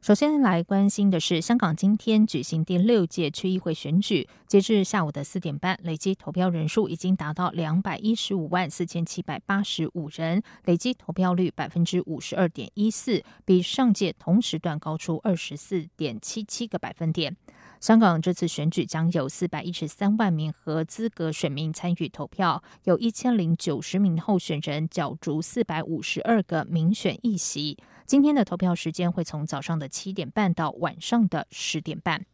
首先来关心的是，香港今天举行第六届区议会选举，截至下午的四点半，累计投票人数已经达到两百一十五万四千七百八十五人，累计投票率百分之五十二点一四，比上届同时段高出二十四点七七个百分点。香港这次选举将有四百一十三万名合资格选民参与投票，有一千零九十名候选人角逐四百五十二个民选议席。今天的投票时间会从早上的七点半到晚上的十点半。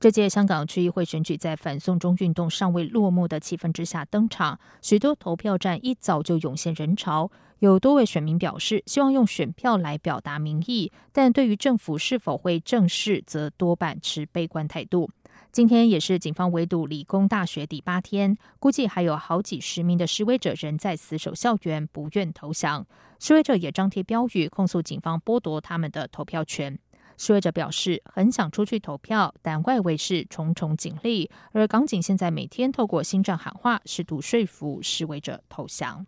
这届香港区议会选举在反送中运动尚未落幕的气氛之下登场，许多投票站一早就涌现人潮。有多位选民表示，希望用选票来表达民意，但对于政府是否会正视，则多半持悲观态度。今天也是警方围堵理工大学第八天，估计还有好几十名的示威者仍在死守校园，不愿投降。示威者也张贴标语，控诉警方剥夺他们的投票权。示威者表示很想出去投票，但外围是重重警力，而港警现在每天透过新政喊话，试图说服示威者投降。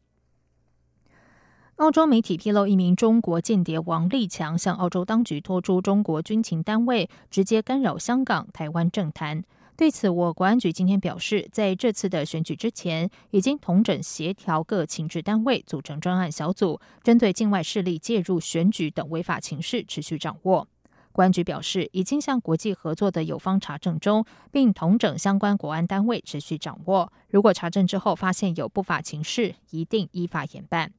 澳洲媒体披露，一名中国间谍王立强向澳洲当局托出中国军情单位，直接干扰香港、台湾政坛。对此，我国安局今天表示，在这次的选举之前，已经同整协调各情治单位，组成专案小组，针对境外势力介入选举等违法情势持续掌握。公安局表示，已经向国际合作的友方查证中，并同整相关国安单位持续掌握。如果查证之后发现有不法情事，一定依法严办。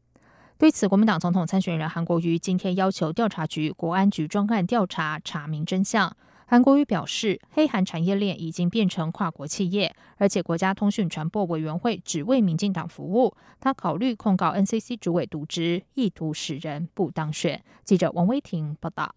对此，国民党总统参选人韩国瑜今天要求调查局、国安局专案调查，查明真相。韩国瑜表示，黑韩产业链已经变成跨国企业，而且国家通讯传播委员会只为民进党服务。他考虑控告 NCC 主委渎职，意图使人不当选。记者王威婷报道。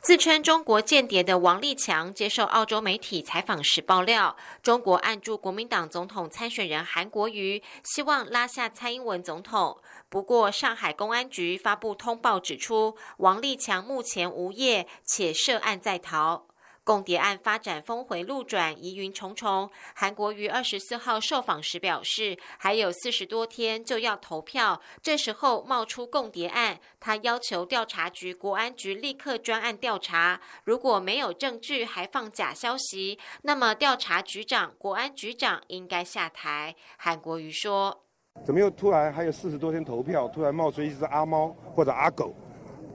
自称中国间谍的王立强接受澳洲媒体采访时爆料，中国按住国民党总统参选人韩国瑜，希望拉下蔡英文总统。不过，上海公安局发布通报指出，王立强目前无业，且涉案在逃。共谍案发展峰回路转，疑云重重。韩国瑜二十四号受访时表示，还有四十多天就要投票，这时候冒出共谍案，他要求调查局、国安局立刻专案调查。如果没有证据还放假消息，那么调查局长、国安局长应该下台。韩国瑜说：“怎么又突然还有四十多天投票，突然冒出一只阿猫或者阿狗，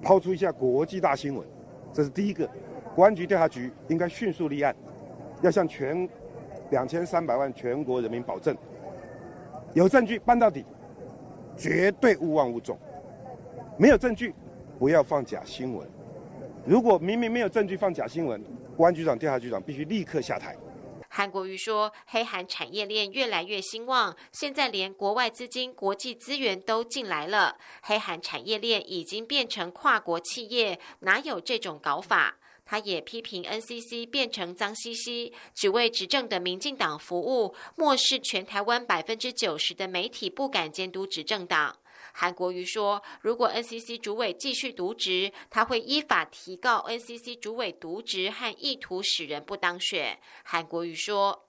抛出一下国际大新闻？这是第一个。”公安局调查局应该迅速立案，要向全两千三百万全国人民保证，有证据办到底，绝对勿忘勿重；没有证据，不要放假新闻。如果明明没有证据放假新闻，公安局长、调查局长必须立刻下台。韩国瑜说：“黑韩产业链越来越兴旺，现在连国外资金、国际资源都进来了，黑韩产业链已经变成跨国企业，哪有这种搞法？”他也批评 NCC 变成脏兮兮，只为执政的民进党服务，漠视全台湾百分之九十的媒体不敢监督执政党。韩国瑜说，如果 NCC 主委继续渎职，他会依法提告 NCC 主委渎职和意图使人不当选。韩国瑜说，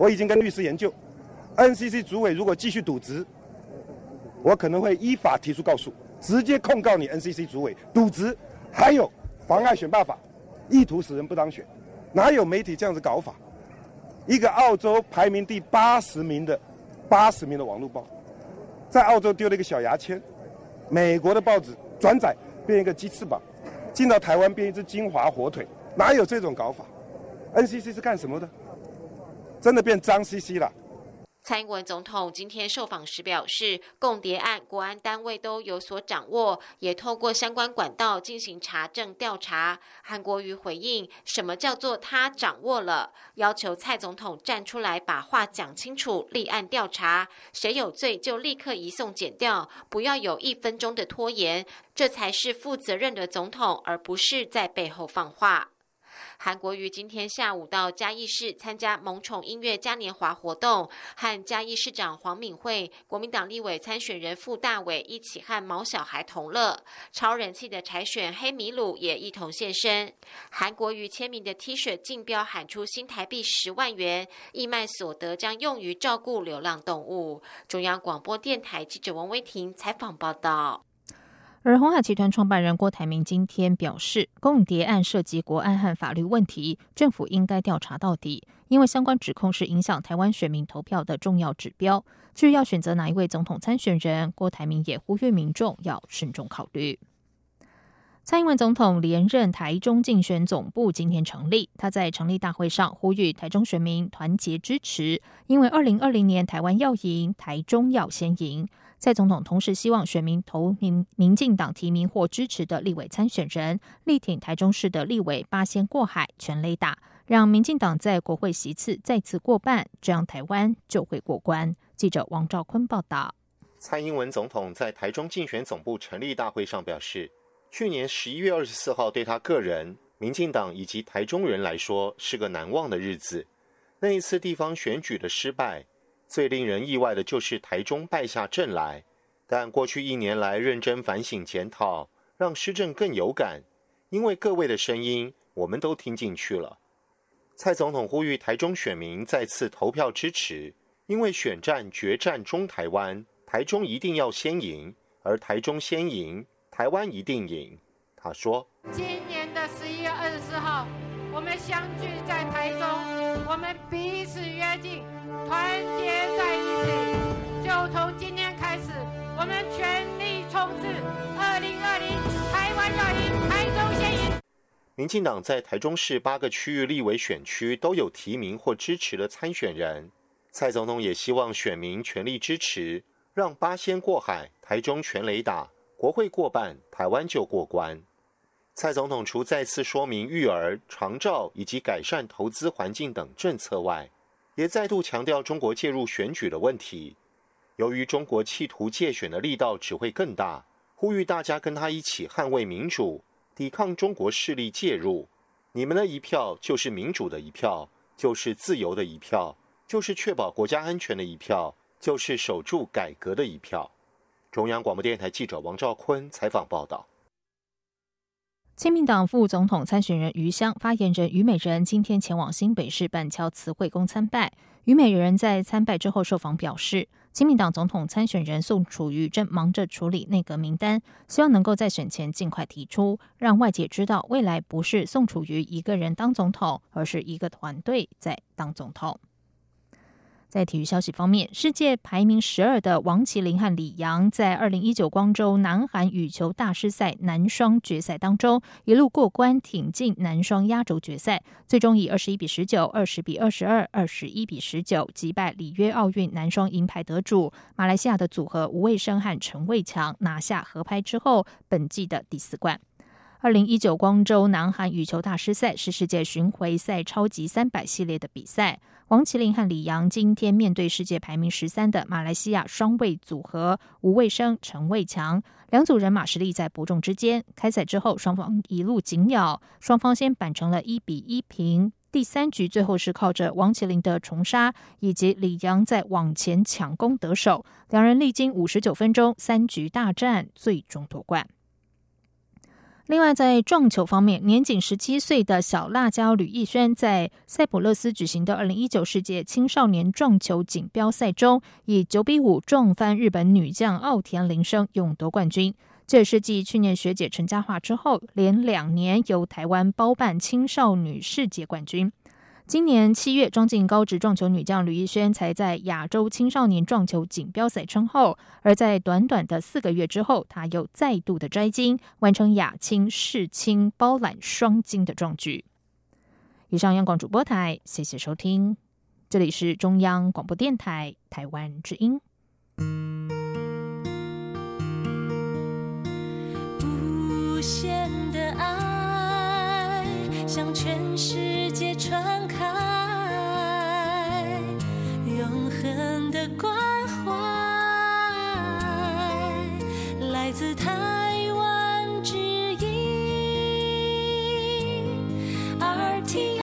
我已经跟律师研究，NCC 主委如果继续渎职，我可能会依法提出告诉，直接控告你 NCC 主委渎职，还有妨碍选罢法。意图使人不当选，哪有媒体这样子搞法？一个澳洲排名第八十名的八十名的网络报，在澳洲丢了一个小牙签，美国的报纸转载变一个鸡翅膀，进到台湾变一只金华火腿，哪有这种搞法？NCC 是干什么的？真的变脏兮兮了。蔡英文总统今天受访时表示，共谍案国安单位都有所掌握，也透过相关管道进行查证调查。韩国瑜回应：“什么叫做他掌握了？要求蔡总统站出来把话讲清楚，立案调查，谁有罪就立刻移送检调，不要有一分钟的拖延，这才是负责任的总统，而不是在背后放话。”韩国瑜今天下午到嘉义市参加萌宠音乐嘉年华活动，和嘉义市长黄敏惠、国民党立委参选人傅大伟一起和毛小孩同乐。超人气的柴选黑米鲁也一同现身。韩国瑜签名的 T 恤竞标喊出新台币十万元，义卖所得将用于照顾流浪动物。中央广播电台记者王威婷采访报道。而红海集团创办人郭台铭今天表示，共谍案涉及国安和法律问题，政府应该调查到底，因为相关指控是影响台湾选民投票的重要指标。至于要选择哪一位总统参选人，郭台铭也呼吁民众要慎重考虑。蔡英文总统连任台中竞选总部今天成立，他在成立大会上呼吁台中选民团结支持，因为二零二零年台湾要赢，台中要先赢。蔡总统同时希望选民投民民进党提名或支持的立委参选人，力挺台中市的立委八仙过海，全雷打，让民进党在国会席次再次过半，这样台湾就会过关。记者王兆坤报道。蔡英文总统在台中竞选总部成立大会上表示，去年十一月二十四号对他个人、民进党以及台中人来说是个难忘的日子。那一次地方选举的失败。最令人意外的就是台中败下阵来，但过去一年来认真反省检讨，让施政更有感。因为各位的声音，我们都听进去了。蔡总统呼吁台中选民再次投票支持，因为选战决战中台湾，台中一定要先赢，而台中先赢，台湾一定赢。他说：“今年的十一月二十四号，我们相聚在台中，我们彼此约定。”团结在一起，就从今天开始，我们全力冲刺。二零二零，台湾要赢，台中先赢。民进党在台中市八个区域立委选区都有提名或支持的参选人，蔡总统也希望选民全力支持，让八仙过海，台中全雷打，国会过半，台湾就过关。蔡总统除再次说明育儿、长照以及改善投资环境等政策外，也再度强调中国介入选举的问题。由于中国企图借选的力道只会更大，呼吁大家跟他一起捍卫民主，抵抗中国势力介入。你们的一票就是民主的一票，就是自由的一票，就是确保国家安全的一票，就是守住改革的一票。中央广播电台记者王兆坤采访报道。亲民党副总统参选人余香发言人余美人今天前往新北市板桥慈惠宫参拜。余美人在参拜之后受访表示，亲民党总统参选人宋楚瑜正忙着处理内阁名单，希望能够在选前尽快提出，让外界知道未来不是宋楚瑜一个人当总统，而是一个团队在当总统。在体育消息方面，世界排名十二的王麒麟和李阳在二零一九光州南韩羽球大师赛男双决赛当中一路过关，挺进男双压轴决赛，最终以二十一比十九、二十比二十二、二十一比十九击败里约奥运男双银牌得主马来西亚的组合吴卫生和陈卫强，拿下合拍之后本季的第四冠。二零一九光州南韩羽球大师赛是世界巡回赛超级三百系列的比赛。王麒麟和李阳今天面对世界排名十三的马来西亚双卫组合吴卫生、陈卫强，两组人马实力在伯仲之间。开赛之后，双方一路紧咬，双方先扳成了一比一平。第三局最后是靠着王麒麟的重杀以及李阳在往前抢攻得手，两人历经五十九分钟三局大战，最终夺冠。另外，在撞球方面，年仅十七岁的小辣椒吕逸轩在塞浦路斯举行的二零一九世界青少年撞球锦标赛中，以九比五撞翻日本女将奥田铃声，勇夺冠军。这也是继去年学姐陈嘉桦之后，连两年由台湾包办青少女世界冠军。今年七月，装进高职撞球女将吕艺轩才在亚洲青少年撞球锦标赛称后，而在短短的四个月之后，她又再度的摘金，完成亚青、世青包揽双金的壮举。以上央广主播台，谢谢收听，这里是中央广播电台台湾之音。无限向全世界传开，永恒的关怀，来自台湾之音，RT。